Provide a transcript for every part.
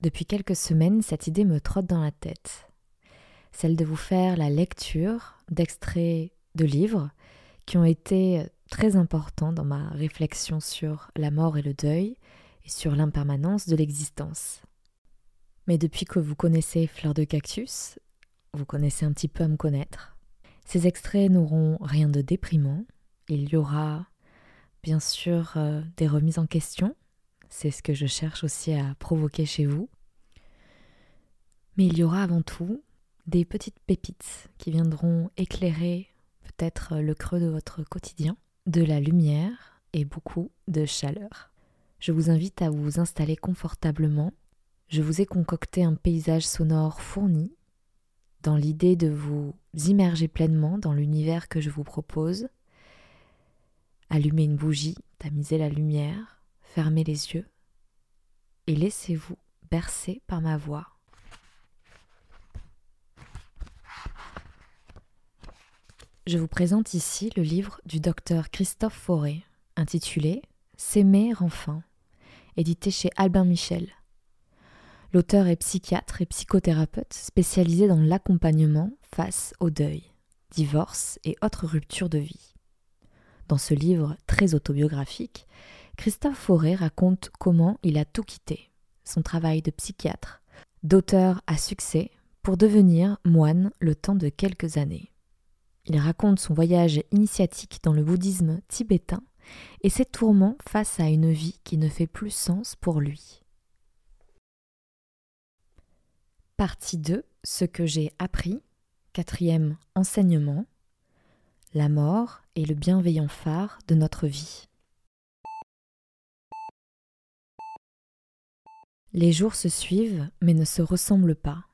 Depuis quelques semaines, cette idée me trotte dans la tête. Celle de vous faire la lecture d'extraits de livres qui ont été très importants dans ma réflexion sur la mort et le deuil et sur l'impermanence de l'existence. Mais depuis que vous connaissez Fleur de Cactus, vous connaissez un petit peu à me connaître. Ces extraits n'auront rien de déprimant. Il y aura bien sûr euh, des remises en question. C'est ce que je cherche aussi à provoquer chez vous. Mais il y aura avant tout des petites pépites qui viendront éclairer peut-être le creux de votre quotidien, de la lumière et beaucoup de chaleur. Je vous invite à vous installer confortablement. Je vous ai concocté un paysage sonore fourni dans l'idée de vous immerger pleinement dans l'univers que je vous propose. Allumez une bougie, tamisez la lumière, fermez les yeux et laissez-vous bercer par ma voix. Je vous présente ici le livre du docteur Christophe Fauré, intitulé S'aimer enfin, édité chez Albin Michel. L'auteur est psychiatre et psychothérapeute spécialisé dans l'accompagnement face au deuil, divorce et autres ruptures de vie. Dans ce livre très autobiographique, Christophe Fauré raconte comment il a tout quitté, son travail de psychiatre, d'auteur à succès, pour devenir moine le temps de quelques années. Il raconte son voyage initiatique dans le bouddhisme tibétain et ses tourments face à une vie qui ne fait plus sens pour lui. Partie 2 Ce que j'ai appris. Quatrième enseignement. La mort est le bienveillant phare de notre vie. Les jours se suivent mais ne se ressemblent pas.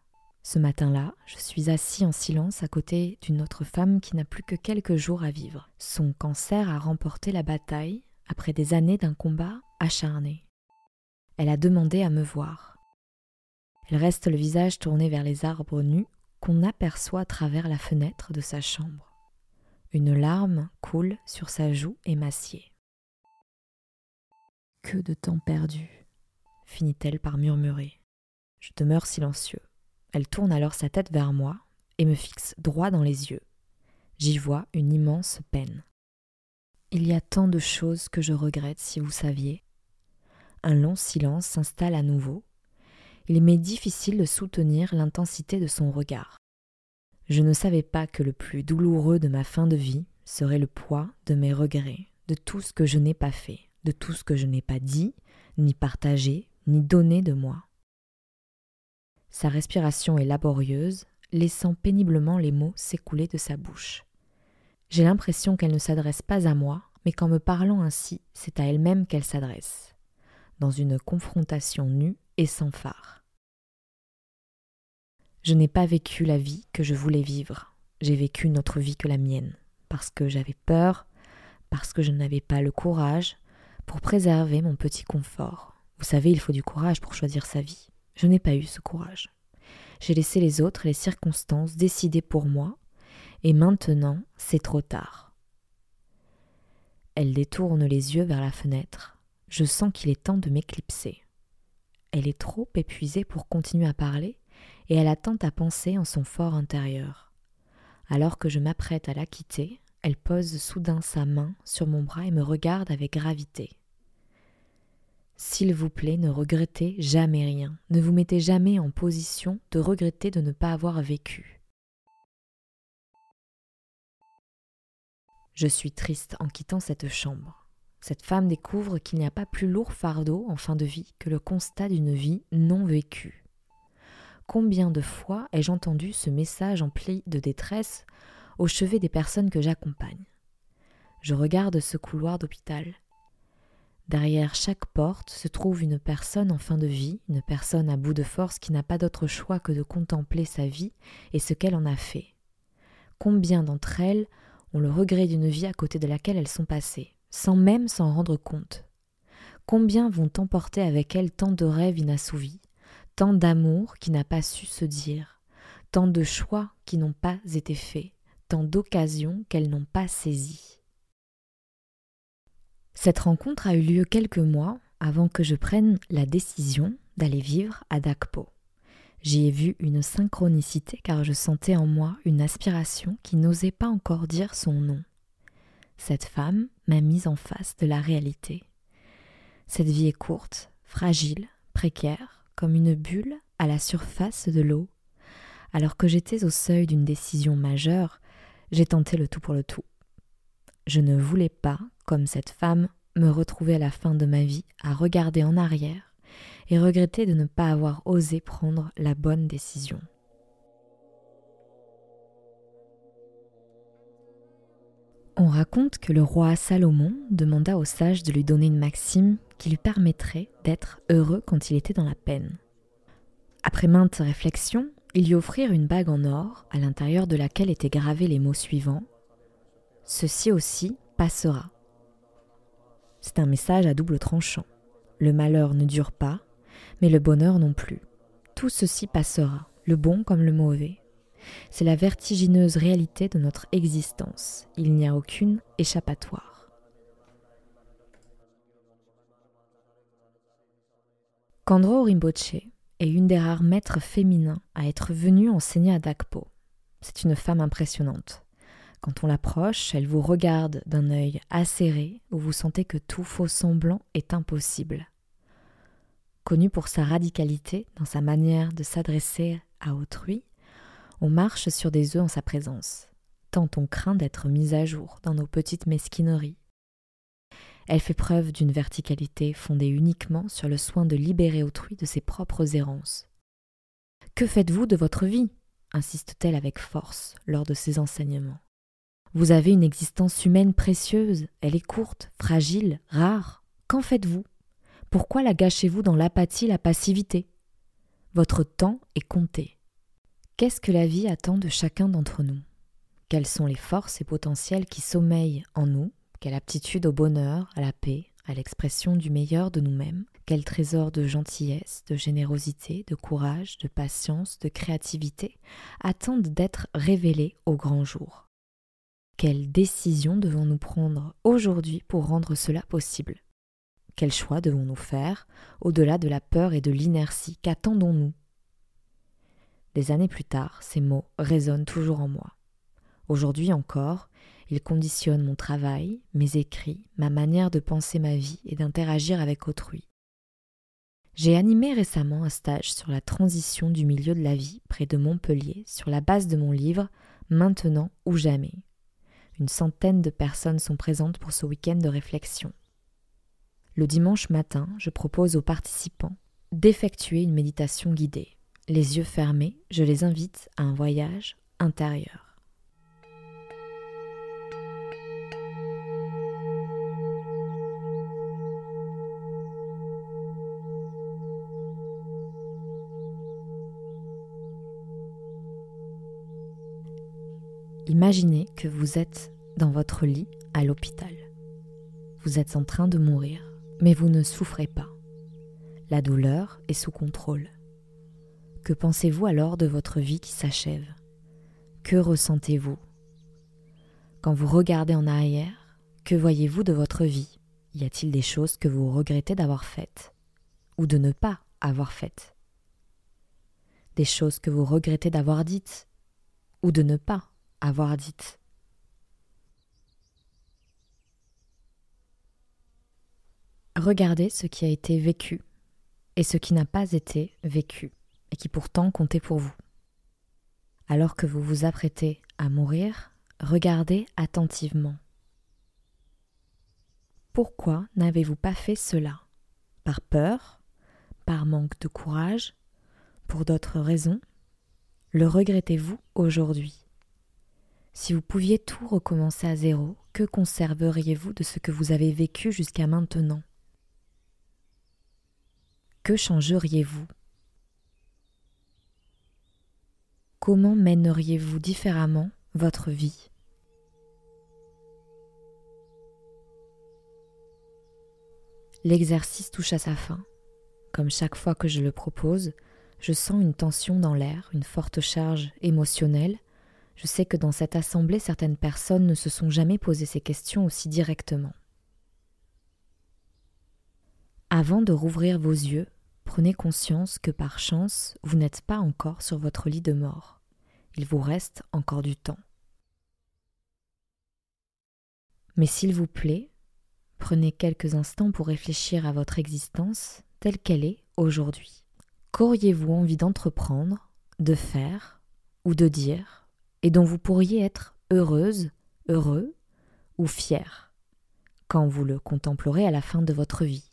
Ce matin-là, je suis assis en silence à côté d'une autre femme qui n'a plus que quelques jours à vivre. Son cancer a remporté la bataille après des années d'un combat acharné. Elle a demandé à me voir. Elle reste le visage tourné vers les arbres nus qu'on aperçoit à travers la fenêtre de sa chambre. Une larme coule sur sa joue émaciée. Que de temps perdu, finit-elle par murmurer. Je demeure silencieux. Elle tourne alors sa tête vers moi et me fixe droit dans les yeux. J'y vois une immense peine. Il y a tant de choses que je regrette si vous saviez. Un long silence s'installe à nouveau il m'est difficile de soutenir l'intensité de son regard. Je ne savais pas que le plus douloureux de ma fin de vie serait le poids de mes regrets, de tout ce que je n'ai pas fait, de tout ce que je n'ai pas dit, ni partagé, ni donné de moi. Sa respiration est laborieuse, laissant péniblement les mots s'écouler de sa bouche. J'ai l'impression qu'elle ne s'adresse pas à moi, mais qu'en me parlant ainsi, c'est à elle-même qu'elle s'adresse, dans une confrontation nue et sans phare. Je n'ai pas vécu la vie que je voulais vivre, j'ai vécu une autre vie que la mienne, parce que j'avais peur, parce que je n'avais pas le courage pour préserver mon petit confort. Vous savez, il faut du courage pour choisir sa vie. Je n'ai pas eu ce courage. J'ai laissé les autres et les circonstances décider pour moi, et maintenant c'est trop tard. Elle détourne les yeux vers la fenêtre. Je sens qu'il est temps de m'éclipser. Elle est trop épuisée pour continuer à parler, et elle attend à penser en son fort intérieur. Alors que je m'apprête à la quitter, elle pose soudain sa main sur mon bras et me regarde avec gravité. S'il vous plaît, ne regrettez jamais rien, ne vous mettez jamais en position de regretter de ne pas avoir vécu. Je suis triste en quittant cette chambre cette femme découvre qu'il n'y a pas plus lourd fardeau en fin de vie que le constat d'une vie non vécue. Combien de fois ai-je entendu ce message empli de détresse au chevet des personnes que j'accompagne? Je regarde ce couloir d'hôpital. Derrière chaque porte se trouve une personne en fin de vie, une personne à bout de force qui n'a pas d'autre choix que de contempler sa vie et ce qu'elle en a fait. Combien d'entre elles ont le regret d'une vie à côté de laquelle elles sont passées sans même s'en rendre compte? Combien vont emporter avec elles tant de rêves inassouvis, tant d'amour qui n'a pas su se dire, tant de choix qui n'ont pas été faits, tant d'occasions qu'elles n'ont pas saisies? Cette rencontre a eu lieu quelques mois avant que je prenne la décision d'aller vivre à Dakpo. J'y ai vu une synchronicité car je sentais en moi une aspiration qui n'osait pas encore dire son nom. Cette femme m'a mise en face de la réalité. Cette vie est courte, fragile, précaire, comme une bulle à la surface de l'eau. Alors que j'étais au seuil d'une décision majeure, j'ai tenté le tout pour le tout. Je ne voulais pas, comme cette femme, me retrouver à la fin de ma vie à regarder en arrière et regretter de ne pas avoir osé prendre la bonne décision. On raconte que le roi Salomon demanda aux sages de lui donner une maxime qui lui permettrait d'être heureux quand il était dans la peine. Après maintes réflexions, ils lui offrirent une bague en or à l'intérieur de laquelle étaient gravés les mots suivants Ceci aussi passera. C'est un message à double tranchant. Le malheur ne dure pas, mais le bonheur non plus. Tout ceci passera, le bon comme le mauvais. C'est la vertigineuse réalité de notre existence. Il n'y a aucune échappatoire. Kandro Rimboche est une des rares maîtres féminins à être venue enseigner à Dakpo. C'est une femme impressionnante. Quand on l'approche, elle vous regarde d'un œil acéré où vous sentez que tout faux semblant est impossible. Connue pour sa radicalité dans sa manière de s'adresser à autrui, on marche sur des œufs en sa présence, tant on craint d'être mis à jour dans nos petites mesquineries. Elle fait preuve d'une verticalité fondée uniquement sur le soin de libérer autrui de ses propres errances. Que faites-vous de votre vie? insiste-t-elle avec force lors de ses enseignements. Vous avez une existence humaine précieuse, elle est courte, fragile, rare. Qu'en faites-vous? Pourquoi la gâchez-vous dans l'apathie, la passivité? Votre temps est compté. Qu'est-ce que la vie attend de chacun d'entre nous? Quelles sont les forces et potentiels qui sommeillent en nous? Quelle aptitude au bonheur, à la paix, à l'expression du meilleur de nous-mêmes? Quel trésor de gentillesse, de générosité, de courage, de patience, de créativité attendent d'être révélés au grand jour? Quelle décision devons-nous prendre aujourd'hui pour rendre cela possible? Quel choix devons-nous faire au-delà de la peur et de l'inertie Qu'attendons-nous? Des années plus tard, ces mots résonnent toujours en moi. Aujourd'hui encore, ils conditionnent mon travail, mes écrits, ma manière de penser ma vie et d'interagir avec autrui. J'ai animé récemment un stage sur la transition du milieu de la vie près de Montpellier sur la base de mon livre Maintenant ou jamais, une centaine de personnes sont présentes pour ce week-end de réflexion. Le dimanche matin, je propose aux participants d'effectuer une méditation guidée. Les yeux fermés, je les invite à un voyage intérieur. Imaginez que vous êtes dans votre lit à l'hôpital. Vous êtes en train de mourir, mais vous ne souffrez pas. La douleur est sous contrôle. Que pensez-vous alors de votre vie qui s'achève? Que ressentez-vous? Quand vous regardez en arrière, que voyez-vous de votre vie? Y a-t-il des choses que vous regrettez d'avoir faites ou de ne pas avoir faites? Des choses que vous regrettez d'avoir dites ou de ne pas avoir dites. Regardez ce qui a été vécu et ce qui n'a pas été vécu et qui pourtant comptait pour vous. Alors que vous vous apprêtez à mourir, regardez attentivement. Pourquoi n'avez-vous pas fait cela? Par peur? Par manque de courage? Pour d'autres raisons? Le regrettez-vous aujourd'hui? Si vous pouviez tout recommencer à zéro, que conserveriez-vous de ce que vous avez vécu jusqu'à maintenant? Que changeriez-vous? Comment mèneriez-vous différemment votre vie? L'exercice touche à sa fin. Comme chaque fois que je le propose, je sens une tension dans l'air, une forte charge émotionnelle je sais que dans cette assemblée, certaines personnes ne se sont jamais posé ces questions aussi directement. Avant de rouvrir vos yeux, prenez conscience que par chance, vous n'êtes pas encore sur votre lit de mort. Il vous reste encore du temps. Mais s'il vous plaît, prenez quelques instants pour réfléchir à votre existence telle qu'elle est aujourd'hui. Qu'auriez-vous envie d'entreprendre, de faire ou de dire, et dont vous pourriez être heureuse, heureux ou fier quand vous le contemplerez à la fin de votre vie.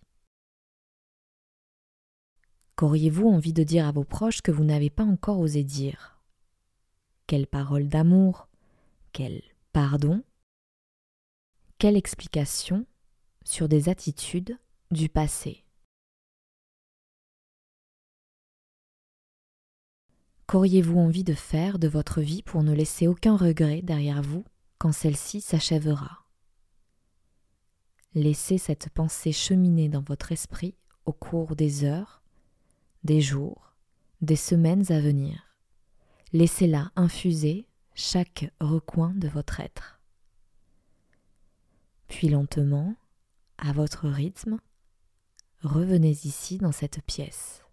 Qu'auriez-vous envie de dire à vos proches que vous n'avez pas encore osé dire? Quelle parole d'amour? Quel pardon? Quelle explication sur des attitudes du passé? Qu'auriez-vous envie de faire de votre vie pour ne laisser aucun regret derrière vous quand celle-ci s'achèvera? Laissez cette pensée cheminer dans votre esprit au cours des heures, des jours, des semaines à venir. Laissez-la infuser chaque recoin de votre être. Puis lentement, à votre rythme, revenez ici dans cette pièce.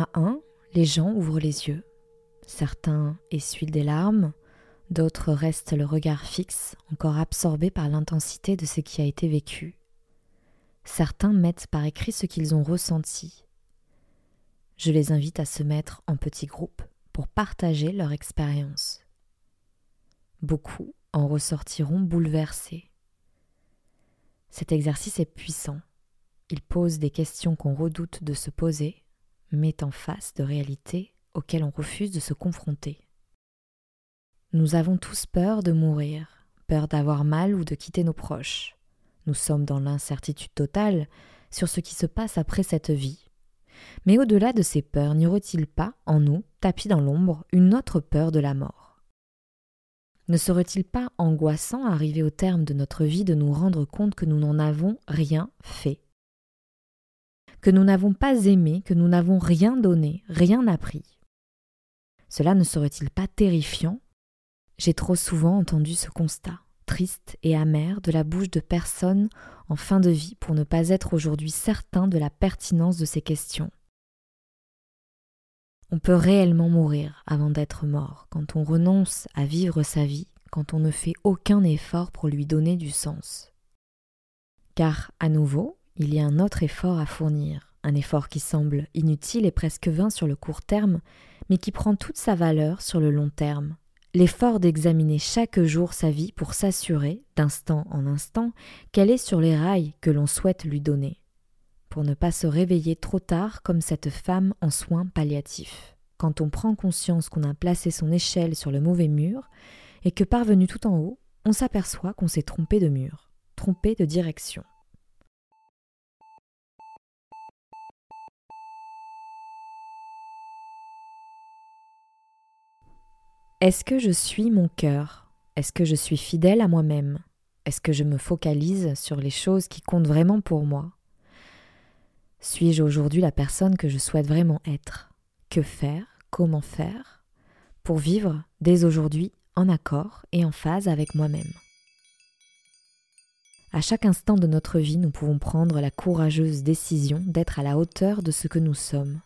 À un, les gens ouvrent les yeux. Certains essuient des larmes, d'autres restent le regard fixe, encore absorbés par l'intensité de ce qui a été vécu. Certains mettent par écrit ce qu'ils ont ressenti. Je les invite à se mettre en petits groupes pour partager leur expérience. Beaucoup en ressortiront bouleversés. Cet exercice est puissant. Il pose des questions qu'on redoute de se poser met en face de réalités auxquelles on refuse de se confronter. Nous avons tous peur de mourir, peur d'avoir mal ou de quitter nos proches. Nous sommes dans l'incertitude totale sur ce qui se passe après cette vie. Mais au-delà de ces peurs, n'y aurait-il pas, en nous, tapis dans l'ombre, une autre peur de la mort? Ne serait-il pas angoissant, arrivé au terme de notre vie, de nous rendre compte que nous n'en avons rien fait? Que nous n'avons pas aimé, que nous n'avons rien donné, rien appris. Cela ne serait-il pas terrifiant? J'ai trop souvent entendu ce constat, triste et amer, de la bouche de personnes en fin de vie pour ne pas être aujourd'hui certain de la pertinence de ces questions. On peut réellement mourir avant d'être mort, quand on renonce à vivre sa vie, quand on ne fait aucun effort pour lui donner du sens. Car, à nouveau, il y a un autre effort à fournir, un effort qui semble inutile et presque vain sur le court terme, mais qui prend toute sa valeur sur le long terme. L'effort d'examiner chaque jour sa vie pour s'assurer, d'instant en instant, qu'elle est sur les rails que l'on souhaite lui donner, pour ne pas se réveiller trop tard comme cette femme en soins palliatifs. Quand on prend conscience qu'on a placé son échelle sur le mauvais mur, et que parvenu tout en haut, on s'aperçoit qu'on s'est trompé de mur, trompé de direction. Est-ce que je suis mon cœur? Est-ce que je suis fidèle à moi-même? Est-ce que je me focalise sur les choses qui comptent vraiment pour moi? Suis-je aujourd'hui la personne que je souhaite vraiment être? Que faire? Comment faire? Pour vivre dès aujourd'hui en accord et en phase avec moi-même. À chaque instant de notre vie, nous pouvons prendre la courageuse décision d'être à la hauteur de ce que nous sommes,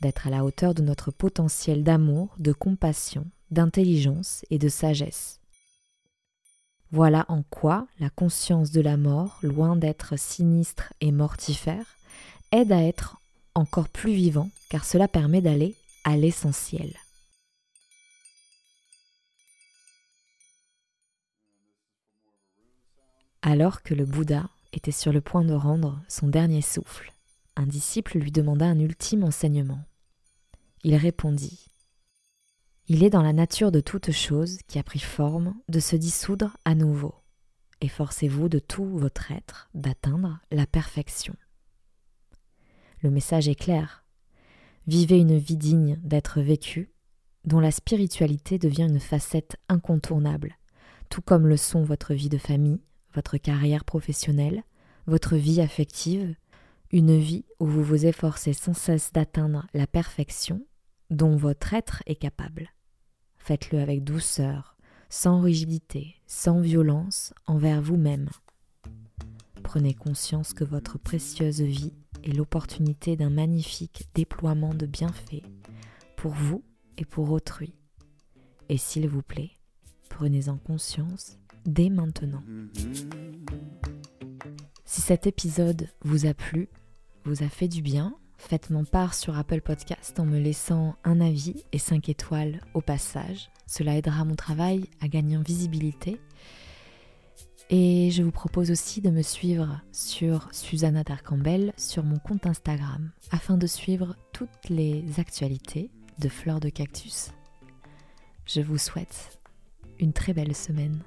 d'être à la hauteur de notre potentiel d'amour, de compassion, d'intelligence et de sagesse. Voilà en quoi la conscience de la mort, loin d'être sinistre et mortifère, aide à être encore plus vivant car cela permet d'aller à l'essentiel. Alors que le Bouddha était sur le point de rendre son dernier souffle, un disciple lui demanda un ultime enseignement. Il répondit il est dans la nature de toute chose qui a pris forme de se dissoudre à nouveau. Efforcez-vous de tout votre être d'atteindre la perfection. Le message est clair. Vivez une vie digne d'être vécue, dont la spiritualité devient une facette incontournable, tout comme le sont votre vie de famille, votre carrière professionnelle, votre vie affective, une vie où vous vous efforcez sans cesse d'atteindre la perfection dont votre être est capable. Faites-le avec douceur, sans rigidité, sans violence envers vous-même. Prenez conscience que votre précieuse vie est l'opportunité d'un magnifique déploiement de bienfaits pour vous et pour autrui. Et s'il vous plaît, prenez-en conscience dès maintenant. Si cet épisode vous a plu, vous a fait du bien, faites-moi part sur Apple Podcast en me laissant un avis et 5 étoiles au passage. Cela aidera mon travail à gagner en visibilité. Et je vous propose aussi de me suivre sur Susanna Darcambel sur mon compte Instagram afin de suivre toutes les actualités de fleurs de cactus. Je vous souhaite une très belle semaine.